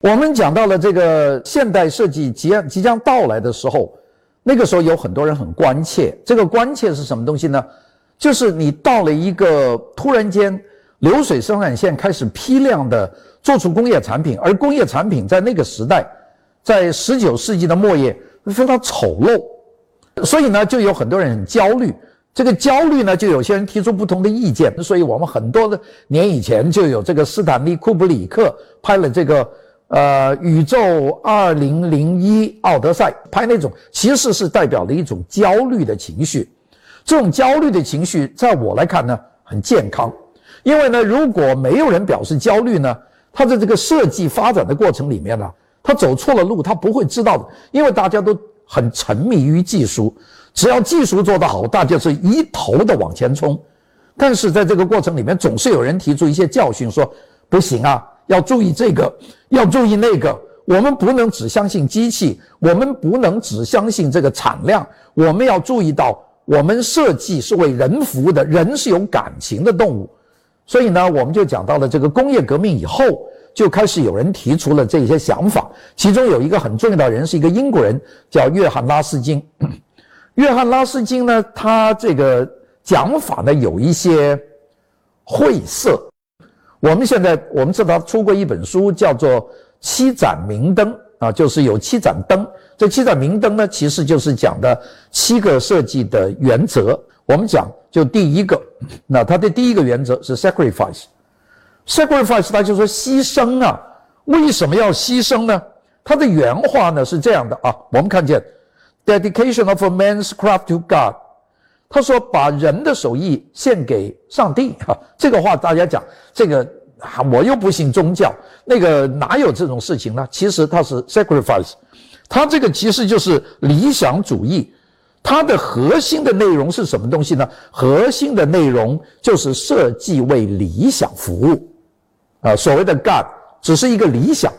我们讲到了这个现代设计即将即将到来的时候，那个时候有很多人很关切。这个关切是什么东西呢？就是你到了一个突然间流水生产线开始批量的做出工业产品，而工业产品在那个时代，在十九世纪的末叶非常丑陋，所以呢，就有很多人很焦虑。这个焦虑呢，就有些人提出不同的意见，所以我们很多的年以前就有这个斯坦利库布里克拍了这个呃宇宙二零零一奥德赛，拍那种其实是代表了一种焦虑的情绪，这种焦虑的情绪在我来看呢很健康，因为呢如果没有人表示焦虑呢，他在这个设计发展的过程里面呢，他走错了路，他不会知道的，因为大家都很沉迷于技术。只要技术做得好，大家是一头的往前冲。但是在这个过程里面，总是有人提出一些教训，说不行啊，要注意这个，要注意那个。我们不能只相信机器，我们不能只相信这个产量，我们要注意到，我们设计是为人服务的，人是有感情的动物。所以呢，我们就讲到了这个工业革命以后，就开始有人提出了这些想法。其中有一个很重要的人，是一个英国人，叫约翰拉斯金。约翰拉斯金呢，他这个讲法呢有一些晦涩。我们现在我们知道出过一本书，叫做《七盏明灯》啊，就是有七盏灯。这七盏明灯呢，其实就是讲的七个设计的原则。我们讲就第一个，那它的第一个原则是 sacrifice。sacrifice，它就说牺牲啊。为什么要牺牲呢？它的原话呢是这样的啊，我们看见。Dedication of a man's craft to God，他说把人的手艺献给上帝哈，这个话大家讲这个啊我又不信宗教，那个哪有这种事情呢？其实它是 sacrifice，它这个其实就是理想主义，它的核心的内容是什么东西呢？核心的内容就是设计为理想服务，啊，所谓的 God 只是一个理想，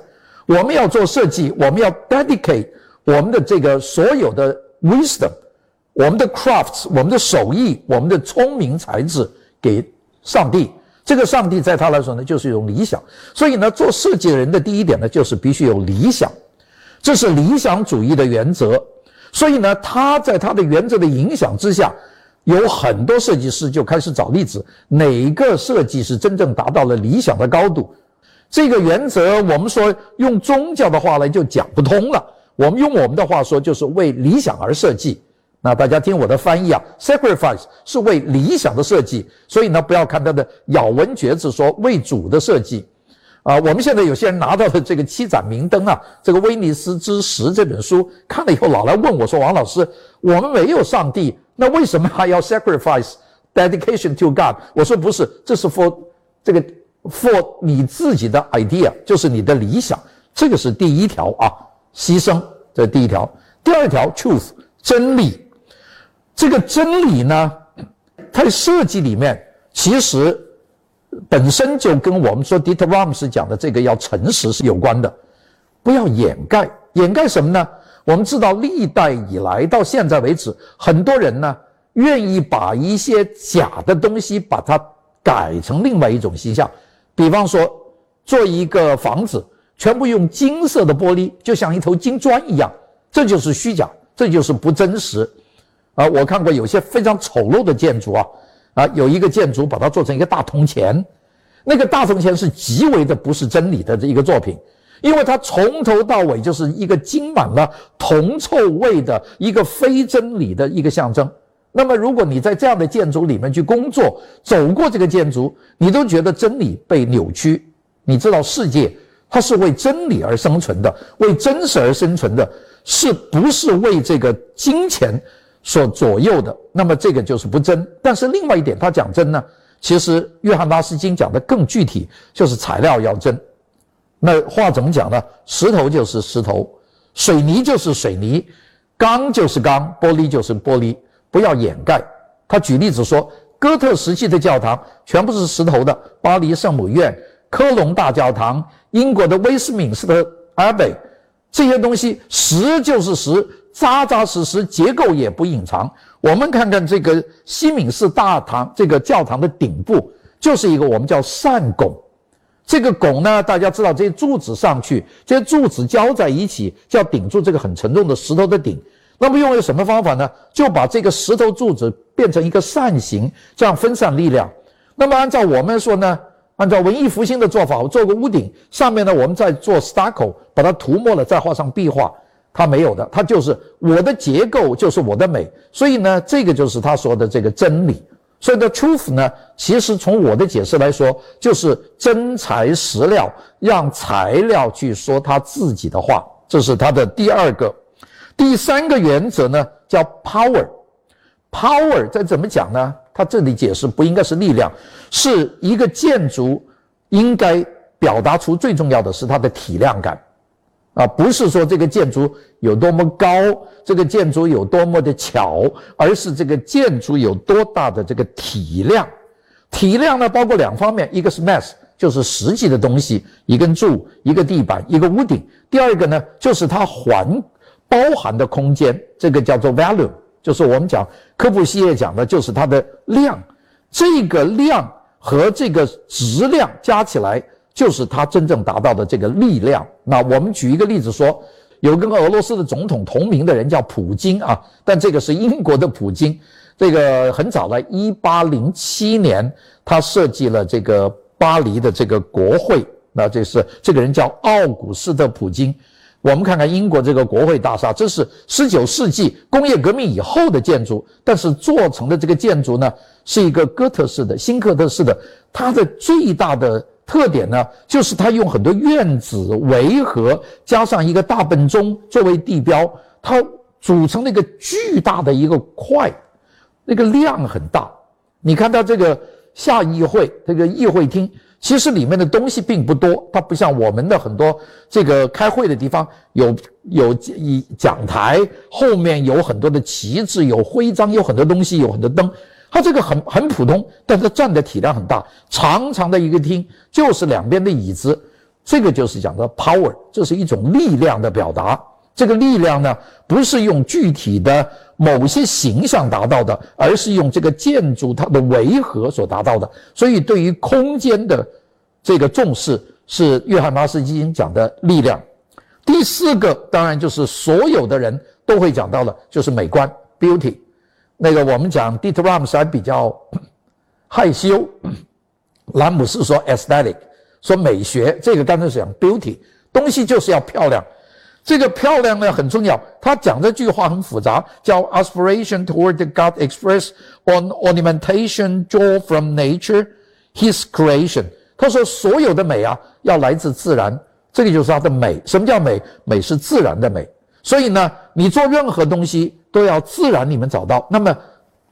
我们要做设计，我们要 dedicate。我们的这个所有的 wisdom，我们的 crafts，我们的手艺，我们的聪明才智给上帝。这个上帝在他来说呢，就是一种理想。所以呢，做设计的人的第一点呢，就是必须有理想，这是理想主义的原则。所以呢，他在他的原则的影响之下，有很多设计师就开始找例子，哪个设计是真正达到了理想的高度？这个原则，我们说用宗教的话来就讲不通了。我们用我们的话说，就是为理想而设计。那大家听我的翻译啊，sacrifice 是为理想的设计。所以呢，不要看他的咬文嚼字说为主的设计。啊，我们现在有些人拿到了这个七盏明灯啊，这个威尼斯之石这本书看了以后，老来问我说：“王老师，我们没有上帝，那为什么还要 sacrifice dedication to God？” 我说不是，这是 for 这个 for 你自己的 idea，就是你的理想，这个是第一条啊。牺牲，这是第一条。第二条，truth，真理。这个真理呢，它的设计里面其实本身就跟我们说 Dieter Rams 讲的这个要诚实是有关的，不要掩盖。掩盖什么呢？我们知道历代以来到现在为止，很多人呢愿意把一些假的东西把它改成另外一种形象，比方说做一个房子。全部用金色的玻璃，就像一头金砖一样，这就是虚假，这就是不真实。啊，我看过有些非常丑陋的建筑啊，啊，有一个建筑把它做成一个大铜钱，那个大铜钱是极为的不是真理的这一个作品，因为它从头到尾就是一个浸满了铜臭味的一个非真理的一个象征。那么，如果你在这样的建筑里面去工作，走过这个建筑，你都觉得真理被扭曲。你知道世界。它是为真理而生存的，为真实而生存的，是不是为这个金钱所左右的？那么这个就是不真。但是另外一点，他讲真呢，其实约翰拉斯金讲的更具体，就是材料要真。那话怎么讲呢？石头就是石头，水泥就是水泥，钢就是钢，玻璃就是玻璃，不要掩盖。他举例子说，哥特时期的教堂全部是石头的，巴黎圣母院。科隆大教堂、英国的威斯敏斯特 Abbey，这些东西石就是石，扎扎实实，结构也不隐藏。我们看看这个西敏寺大堂，这个教堂的顶部就是一个我们叫扇拱，这个拱呢，大家知道这些柱子上去，这些柱子交在一起，就要顶住这个很沉重的石头的顶。那么用了什么方法呢？就把这个石头柱子变成一个扇形，这样分散力量。那么按照我们说呢，按照文艺复兴的做法，我做个屋顶，上面呢我们再做 stucco，把它涂抹了，再画上壁画。它没有的，它就是我的结构就是我的美。所以呢，这个就是他说的这个真理。所以的 truth 呢，其实从我的解释来说，就是真材实料，让材料去说他自己的话。这是他的第二个。第三个原则呢，叫 power。power 在怎么讲呢？他这里解释不应该是力量，是一个建筑应该表达出最重要的是它的体量感，啊，不是说这个建筑有多么高，这个建筑有多么的巧，而是这个建筑有多大的这个体量。体量呢，包括两方面，一个是 mass，就是实际的东西，一根柱、一个地板、一个屋顶；第二个呢，就是它环。包含的空间，这个叫做 volume，就是我们讲科普系列讲的，就是它的量。这个量和这个质量加起来，就是他真正达到的这个力量。那我们举一个例子说，有跟俄罗斯的总统同名的人叫普京啊，但这个是英国的普京。这个很早了，一八零七年，他设计了这个巴黎的这个国会。那这是这个人叫奥古斯特·普京。我们看看英国这个国会大厦，这是十九世纪工业革命以后的建筑，但是做成的这个建筑呢，是一个哥特式的、新哥特式的。它的最大的特点呢，就是它用很多院子围合，加上一个大本钟作为地标，它组成了一个巨大的一个块，那个量很大。你看它这个下议会这个议会厅。其实里面的东西并不多，它不像我们的很多这个开会的地方有有一讲台，后面有很多的旗帜、有徽章、有很多东西、有很多灯。它这个很很普通，但是占的体量很大，长长的一个厅，就是两边的椅子，这个就是讲的 power，这是一种力量的表达。这个力量呢，不是用具体的某些形象达到的，而是用这个建筑它的围合所达到的。所以，对于空间的这个重视，是约翰·拉斯金讲的力量。第四个，当然就是所有的人都会讲到的，就是美观 （beauty）。那个我们讲 Dieter Rams 还比较害羞，兰姆斯说 aesthetic，说美学。这个刚才讲 beauty，东西就是要漂亮。这个漂亮呢很重要，他讲这句话很复杂，叫 aspiration toward the God express on ornamentation draw from nature, His creation。他说所有的美啊要来自自然，这个就是它的美。什么叫美？美是自然的美。所以呢，你做任何东西都要自然里面找到。那么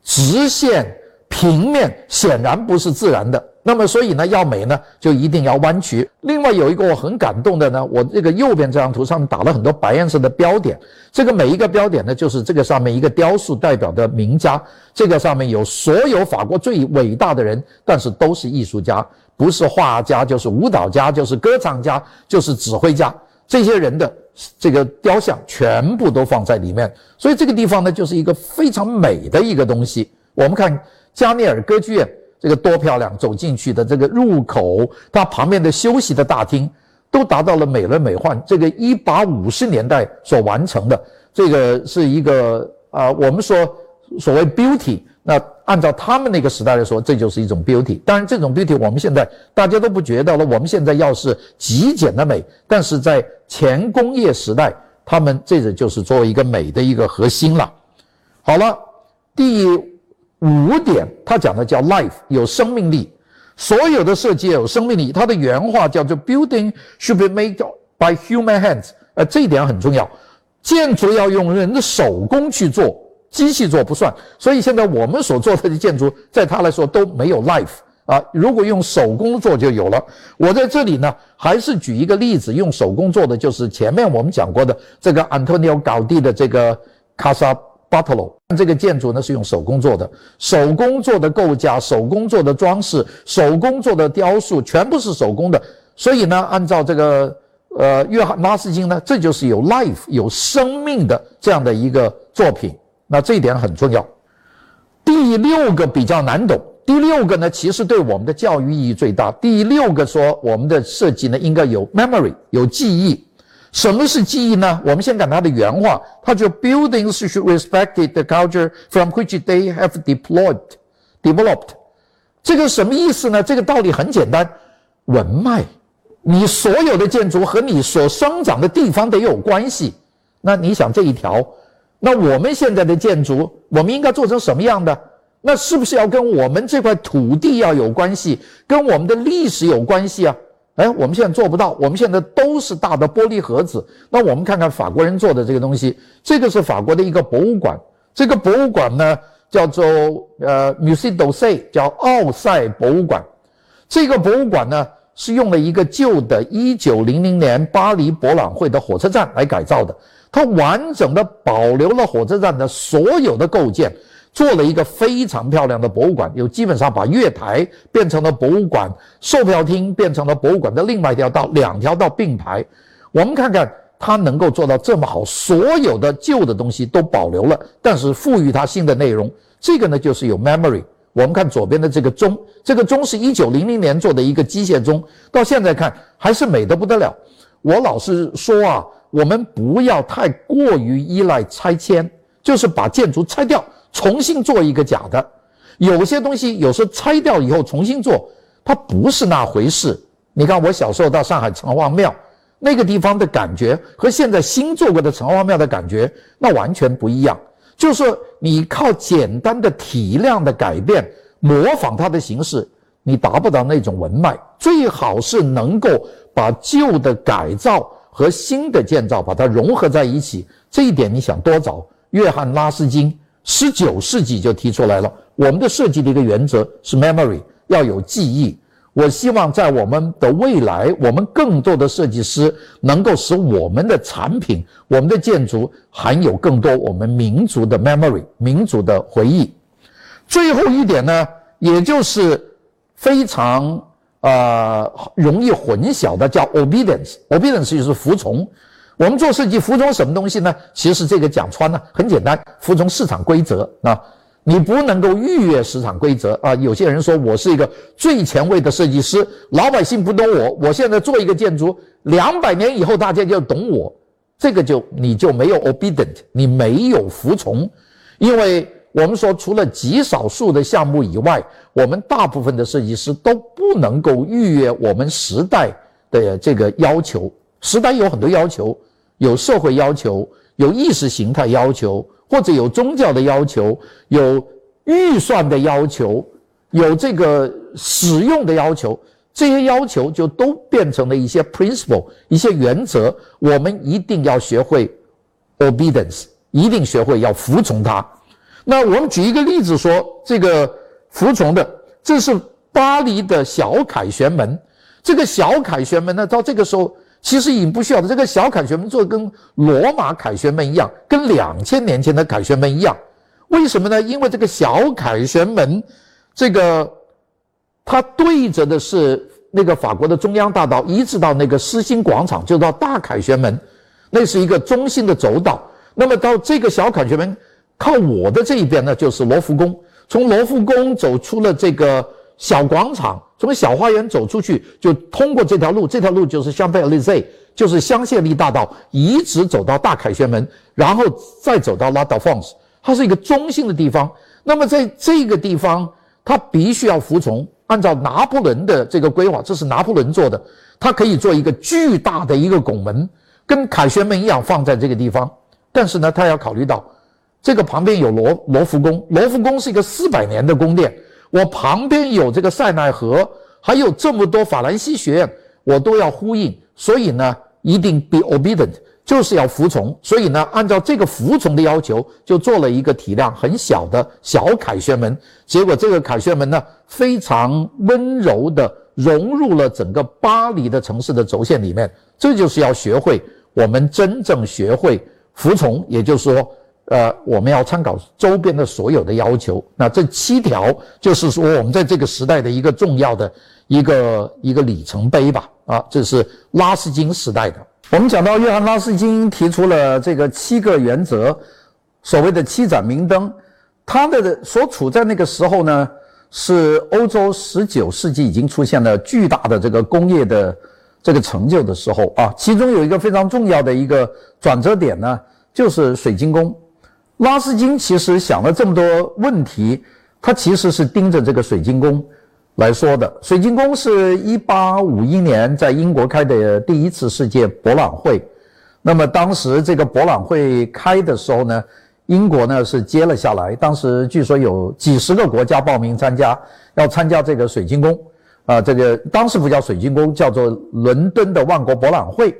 直线、平面显然不是自然的。那么，所以呢，要美呢，就一定要弯曲。另外有一个我很感动的呢，我这个右边这张图上面打了很多白颜色的标点，这个每一个标点呢，就是这个上面一个雕塑代表的名家。这个上面有所有法国最伟大的人，但是都是艺术家，不是画家，就是舞蹈家，就是歌唱家，就是指挥家。这些人的这个雕像全部都放在里面，所以这个地方呢，就是一个非常美的一个东西。我们看加涅尔歌剧院。这个多漂亮！走进去的这个入口，它旁边的休息的大厅，都达到了美轮美奂。这个一八五十年代所完成的，这个是一个啊，我们说所谓 beauty，那按照他们那个时代来说，这就是一种 beauty。当然，这种 beauty 我们现在大家都不觉得了。我们现在要是极简的美，但是在前工业时代，他们这个就是作为一个美的一个核心了。好了，第。五点，他讲的叫 life，有生命力。所有的设计要有生命力。他的原话叫做 building should be made by human hands，呃，这一点很重要。建筑要用人的手工去做，机器做不算。所以现在我们所做的建筑，在他来说都没有 life 啊。如果用手工做就有了。我在这里呢，还是举一个例子，用手工做的就是前面我们讲过的这个 Antonio Gaudi 的这个 Casa。巴特罗这个建筑呢是用手工做的，手工做的构架，手工做的装饰，手工做的雕塑，全部是手工的。所以呢，按照这个呃约翰拉斯金呢，这就是有 life 有生命的这样的一个作品。那这一点很重要。第六个比较难懂，第六个呢，其实对我们的教育意义最大。第六个说，我们的设计呢应该有 memory，有记忆。什么是记忆呢？我们先看它的原话，它就 buildings should respect the culture from which they have deployed developed。这个什么意思呢？这个道理很简单，文脉，你所有的建筑和你所生长的地方得有关系。那你想这一条，那我们现在的建筑，我们应该做成什么样的？那是不是要跟我们这块土地要有关系，跟我们的历史有关系啊？哎，我们现在做不到，我们现在都是大的玻璃盒子。那我们看看法国人做的这个东西，这个是法国的一个博物馆。这个博物馆呢，叫做呃 Musée d'Orsay，叫奥赛博物馆。这个博物馆呢，是用了一个旧的1900年巴黎博览会的火车站来改造的，它完整的保留了火车站的所有的构件。做了一个非常漂亮的博物馆，有基本上把月台变成了博物馆，售票厅变成了博物馆的另外一条道，两条道并排。我们看看它能够做到这么好，所有的旧的东西都保留了，但是赋予它新的内容。这个呢，就是有 memory。我们看左边的这个钟，这个钟是一九零零年做的一个机械钟，到现在看还是美得不得了。我老是说啊，我们不要太过于依赖拆迁，就是把建筑拆掉。重新做一个假的，有些东西有时候拆掉以后重新做，它不是那回事。你看我小时候到上海城隍庙那个地方的感觉，和现在新做过的城隍庙的感觉，那完全不一样。就是你靠简单的体量的改变，模仿它的形式，你达不到那种文脉。最好是能够把旧的改造和新的建造把它融合在一起。这一点你想多早约翰拉斯金。十九世纪就提出来了，我们的设计的一个原则是 memory，要有记忆。我希望在我们的未来，我们更多的设计师能够使我们的产品、我们的建筑含有更多我们民族的 memory、民族的回忆。最后一点呢，也就是非常啊容易混淆的，叫 obedience，obedience 就是服从。我们做设计服从什么东西呢？其实这个讲穿了很简单，服从市场规则啊！你不能够逾越市场规则啊！有些人说我是一个最前卫的设计师，老百姓不懂我，我现在做一个建筑，两百年以后大家就懂我，这个就你就没有 obedient，你没有服从，因为我们说除了极少数的项目以外，我们大部分的设计师都不能够逾越我们时代的这个要求。时代有很多要求，有社会要求，有意识形态要求，或者有宗教的要求，有预算的要求，有这个使用的要求，这些要求就都变成了一些 principle，一些原则。我们一定要学会 obedience，一定学会要服从它。那我们举一个例子说，这个服从的，这是巴黎的小凯旋门。这个小凯旋门呢，到这个时候。其实已经不需要的。这个小凯旋门做的跟罗马凯旋门一样，跟两千年前的凯旋门一样。为什么呢？因为这个小凯旋门，这个它对着的是那个法国的中央大道，一直到那个狮心广场，就到大凯旋门，那是一个中心的走道。那么到这个小凯旋门，靠我的这一边呢，就是罗浮宫。从罗浮宫走出了这个。小广场从小花园走出去，就通过这条路，这条路就是香榭丽舍，就是香榭丽大道，一直走到大凯旋门，然后再走到拉达芳斯，它是一个中心的地方。那么在这个地方，它必须要服从按照拿破仑的这个规划，这是拿破仑做的，它可以做一个巨大的一个拱门，跟凯旋门一样放在这个地方。但是呢，他要考虑到这个旁边有罗罗浮宫，罗浮宫是一个四百年的宫殿。我旁边有这个塞纳河，还有这么多法兰西学院，我都要呼应，所以呢，一定 be obedient，就是要服从。所以呢，按照这个服从的要求，就做了一个体量很小的小凯旋门。结果这个凯旋门呢，非常温柔的融入了整个巴黎的城市的轴线里面。这就是要学会，我们真正学会服从，也就是说。呃，我们要参考周边的所有的要求。那这七条就是说，我们在这个时代的一个重要的一个一个里程碑吧。啊，这是拉斯金时代的。我们讲到约翰拉斯金提出了这个七个原则，所谓的七盏明灯。他的所处在那个时候呢，是欧洲十九世纪已经出现了巨大的这个工业的这个成就的时候啊，其中有一个非常重要的一个转折点呢，就是水晶宫。拉斯金其实想了这么多问题，他其实是盯着这个水晶宫来说的。水晶宫是一八五一年在英国开的第一次世界博览会，那么当时这个博览会开的时候呢，英国呢是接了下来。当时据说有几十个国家报名参加，要参加这个水晶宫，啊，这个当时不叫水晶宫，叫做伦敦的万国博览会。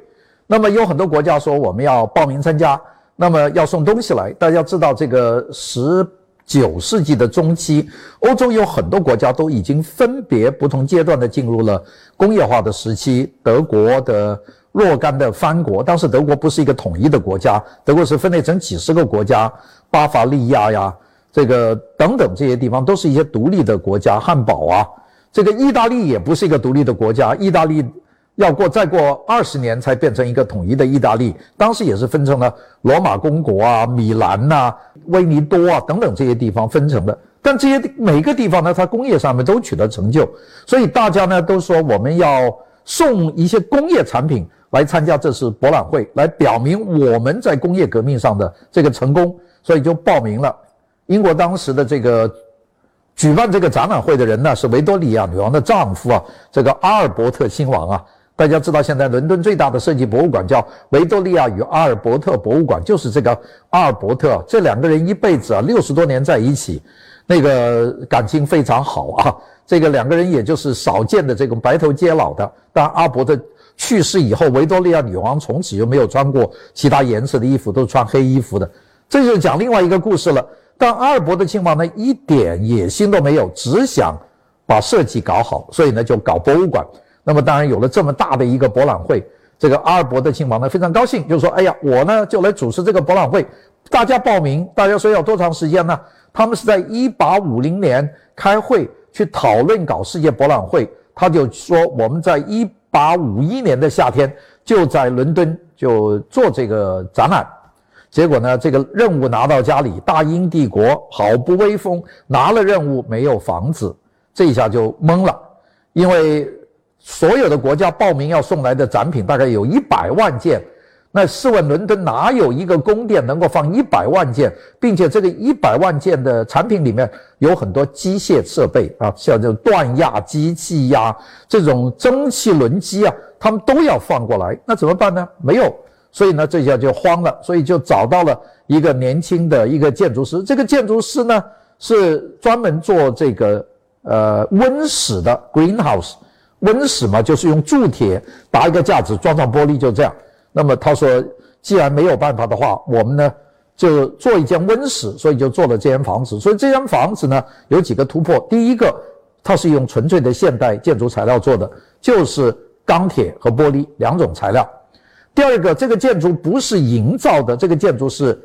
那么有很多国家说我们要报名参加。那么要送东西来，大家知道这个十九世纪的中期，欧洲有很多国家都已经分别不同阶段的进入了工业化的时期。德国的若干的藩国，当时德国不是一个统一的国家，德国是分裂成几十个国家，巴伐利亚呀，这个等等这些地方都是一些独立的国家。汉堡啊，这个意大利也不是一个独立的国家，意大利。要过再过二十年才变成一个统一的意大利，当时也是分成了罗马公国啊、米兰呐、威尼多啊等等这些地方分成的。但这些每个地方呢，它工业上面都取得成就，所以大家呢都说我们要送一些工业产品来参加这次博览会，来表明我们在工业革命上的这个成功，所以就报名了。英国当时的这个举办这个展览会的人呢，是维多利亚女王的丈夫啊，这个阿尔伯特亲王啊。大家知道，现在伦敦最大的设计博物馆叫维多利亚与阿尔伯特博物馆，就是这个阿尔伯特这两个人一辈子啊，六十多年在一起，那个感情非常好啊。这个两个人也就是少见的这种白头偕老的。但阿伯特去世以后，维多利亚女王从此就没有穿过其他颜色的衣服，都穿黑衣服的。这就讲另外一个故事了。但阿尔伯特亲王呢，一点野心都没有，只想把设计搞好，所以呢，就搞博物馆。那么当然有了这么大的一个博览会，这个阿尔伯特亲王呢非常高兴，就说：“哎呀，我呢就来主持这个博览会，大家报名，大家说要多长时间呢？他们是在一八五零年开会去讨论搞世界博览会，他就说我们在一八五一年的夏天就在伦敦就做这个展览，结果呢这个任务拿到家里，大英帝国好不威风，拿了任务没有房子，这一下就懵了，因为。所有的国家报名要送来的展品大概有一百万件，那试问伦敦哪有一个宫殿能够放一百万件，并且这个一百万件的产品里面有很多机械设备啊，像这种锻压机器呀，这种蒸汽轮机啊，他们都要放过来，那怎么办呢？没有，所以呢这下就慌了，所以就找到了一个年轻的一个建筑师，这个建筑师呢是专门做这个呃温室的 greenhouse。温室嘛，就是用铸铁搭一个架子，装上玻璃，就这样。那么他说，既然没有办法的话，我们呢就做一间温室，所以就做了这间房子。所以这间房子呢有几个突破。第一个，它是用纯粹的现代建筑材料做的，就是钢铁和玻璃两种材料。第二个，这个建筑不是营造的，这个建筑是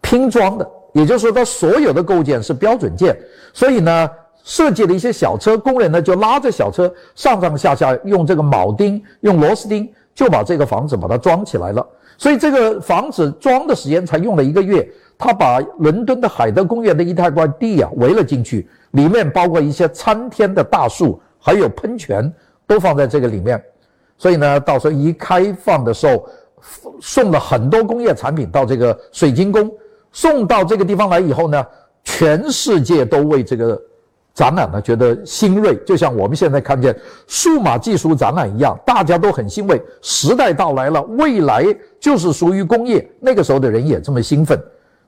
拼装的，也就是说它所有的构件是标准件。所以呢。设计了一些小车，工人呢就拉着小车上上下下，用这个铆钉、用螺丝钉就把这个房子把它装起来了。所以这个房子装的时间才用了一个月。他把伦敦的海德公园的一大块地啊围了进去，里面包括一些参天的大树，还有喷泉都放在这个里面。所以呢，到时候一开放的时候，送了很多工业产品到这个水晶宫，送到这个地方来以后呢，全世界都为这个。展览呢，觉得新锐，就像我们现在看见数码技术展览一样，大家都很欣慰。时代到来了，未来就是属于工业。那个时候的人也这么兴奋。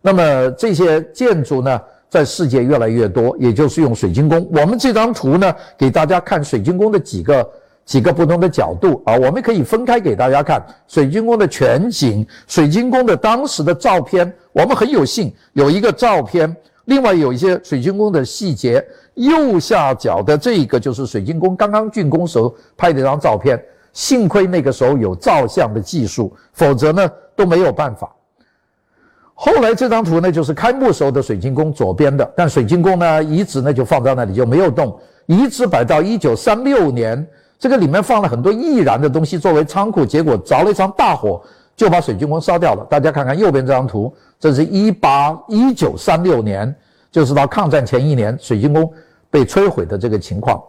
那么这些建筑呢，在世界越来越多，也就是用水晶宫。我们这张图呢，给大家看水晶宫的几个几个不同的角度啊，我们可以分开给大家看水晶宫的全景，水晶宫的当时的照片。我们很有幸有一个照片。另外有一些水晶宫的细节，右下角的这个就是水晶宫刚刚竣工时候拍的一张照片。幸亏那个时候有照相的技术，否则呢都没有办法。后来这张图呢就是开幕时候的水晶宫左边的，但水晶宫呢遗址呢就放在那里就没有动，遗址摆到一九三六年，这个里面放了很多易燃的东西作为仓库，结果着了一场大火。就把水晶宫烧掉了。大家看看右边这张图，这是一八一九三六年，就是到抗战前一年，水晶宫被摧毁的这个情况。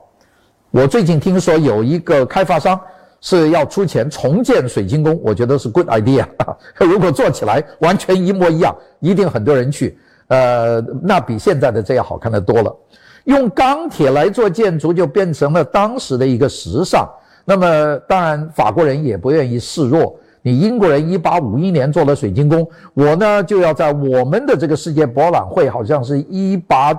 我最近听说有一个开发商是要出钱重建水晶宫，我觉得是 good idea。如果做起来完全一模一样，一定很多人去。呃，那比现在的这样好看的多了。用钢铁来做建筑，就变成了当时的一个时尚。那么，当然法国人也不愿意示弱。你英国人一八五一年做了水晶宫，我呢就要在我们的这个世界博览会，好像是一八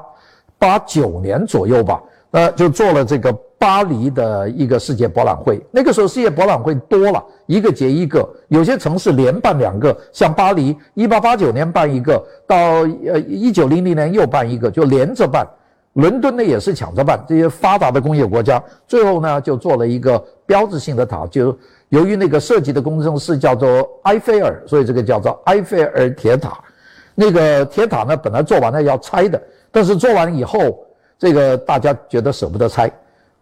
八九年左右吧，那就做了这个巴黎的一个世界博览会。那个时候世界博览会多了，一个接一个，有些城市连办两个，像巴黎一八八九年办一个，到呃一九零零年又办一个，就连着办。伦敦呢也是抢着办，这些发达的工业国家，最后呢就做了一个标志性的塔，就由于那个设计的工程师叫做埃菲尔，所以这个叫做埃菲尔铁塔。那个铁塔呢本来做完了要拆的，但是做完以后，这个大家觉得舍不得拆。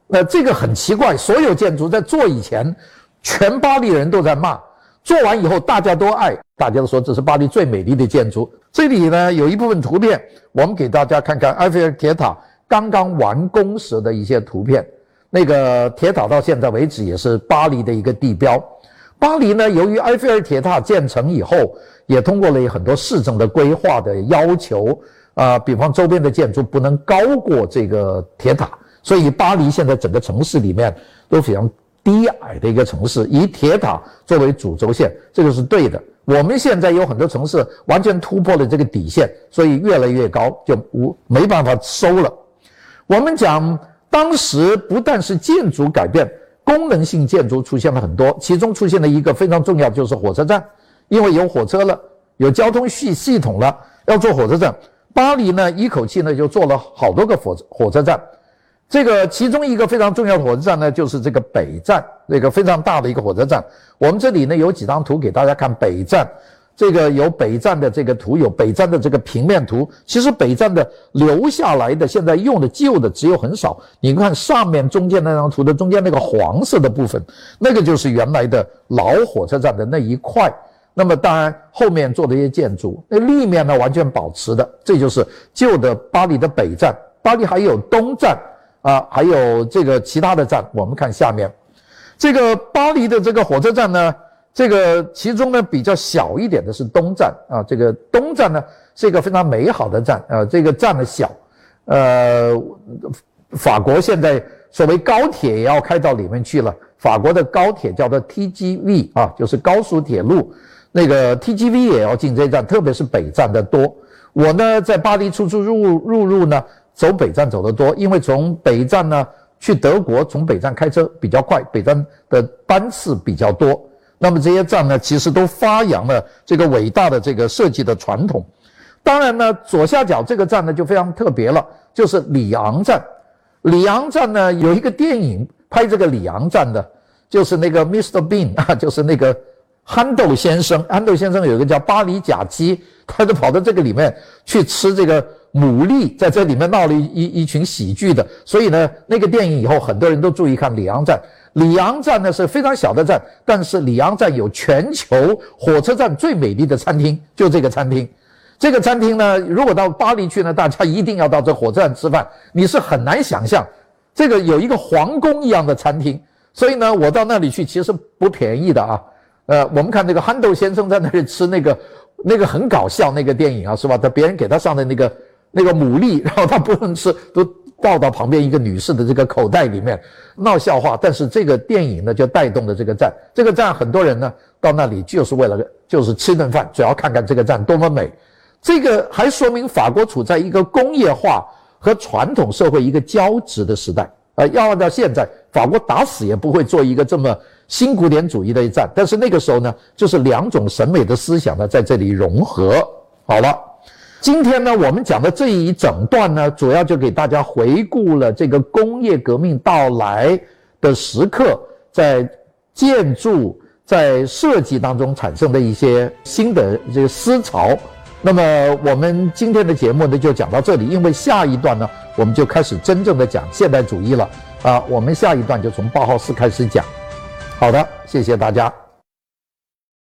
那这个很奇怪，所有建筑在做以前，全巴黎人都在骂。做完以后，大家都爱，大家都说这是巴黎最美丽的建筑。这里呢有一部分图片，我们给大家看看埃菲尔铁塔刚刚完工时的一些图片。那个铁塔到现在为止也是巴黎的一个地标。巴黎呢，由于埃菲尔铁塔建成以后，也通过了很多市政的规划的要求啊，比方周边的建筑不能高过这个铁塔，所以巴黎现在整个城市里面都非常。低矮的一个城市，以铁塔作为主轴线，这个是对的。我们现在有很多城市完全突破了这个底线，所以越来越高，就无没办法收了。我们讲当时不但是建筑改变，功能性建筑出现了很多，其中出现了一个非常重要，就是火车站，因为有火车了，有交通系系统了，要做火车站。巴黎呢，一口气呢就做了好多个火火车站。这个其中一个非常重要的火车站呢，就是这个北站，那个非常大的一个火车站。我们这里呢有几张图给大家看。北站，这个有北站的这个图，有北站的这个平面图。其实北站的留下来的，现在用的旧的只有很少。你看上面中间那张图的中间那个黄色的部分，那个就是原来的老火车站的那一块。那么当然后面做的一些建筑，那立面呢完全保持的，这就是旧的巴黎的北站。巴黎还有东站。啊，还有这个其他的站，我们看下面，这个巴黎的这个火车站呢，这个其中呢比较小一点的是东站啊，这个东站呢是一个非常美好的站啊，这个站的小，呃，法国现在所谓高铁也要开到里面去了，法国的高铁叫做 TGV 啊，就是高速铁路，那个 TGV 也要进这站，特别是北站的多。我呢在巴黎出出入入入呢。走北站走得多，因为从北站呢去德国，从北站开车比较快，北站的班次比较多。那么这些站呢，其实都发扬了这个伟大的这个设计的传统。当然呢，左下角这个站呢就非常特别了，就是里昂站。里昂站呢有一个电影拍这个里昂站的，就是那个 Mr. Bean 啊，就是那个憨豆先生。憨豆先生有一个叫巴黎假期，他就跑到这个里面去吃这个。牡蛎在这里面闹了一一一群喜剧的，所以呢，那个电影以后很多人都注意看里昂站。里昂站呢是非常小的站，但是里昂站有全球火车站最美丽的餐厅，就这个餐厅。这个餐厅呢，如果到巴黎去呢，大家一定要到这火车站吃饭。你是很难想象，这个有一个皇宫一样的餐厅。所以呢，我到那里去其实不便宜的啊。呃，我们看那个憨豆先生在那里吃那个那个很搞笑那个电影啊，是吧？他别人给他上的那个。那个牡蛎，然后他不能吃，都倒到旁边一个女士的这个口袋里面闹笑话。但是这个电影呢，就带动了这个站。这个站很多人呢到那里就是为了就是吃顿饭，主要看看这个站多么美。这个还说明法国处在一个工业化和传统社会一个交织的时代。呃，要按照现在，法国打死也不会做一个这么新古典主义的一战。但是那个时候呢，就是两种审美的思想呢在这里融合好了。今天呢，我们讲的这一整段呢，主要就给大家回顾了这个工业革命到来的时刻，在建筑在设计当中产生的一些新的这个思潮。那么我们今天的节目呢，就讲到这里，因为下一段呢，我们就开始真正的讲现代主义了啊。我们下一段就从八号四开始讲。好的，谢谢大家。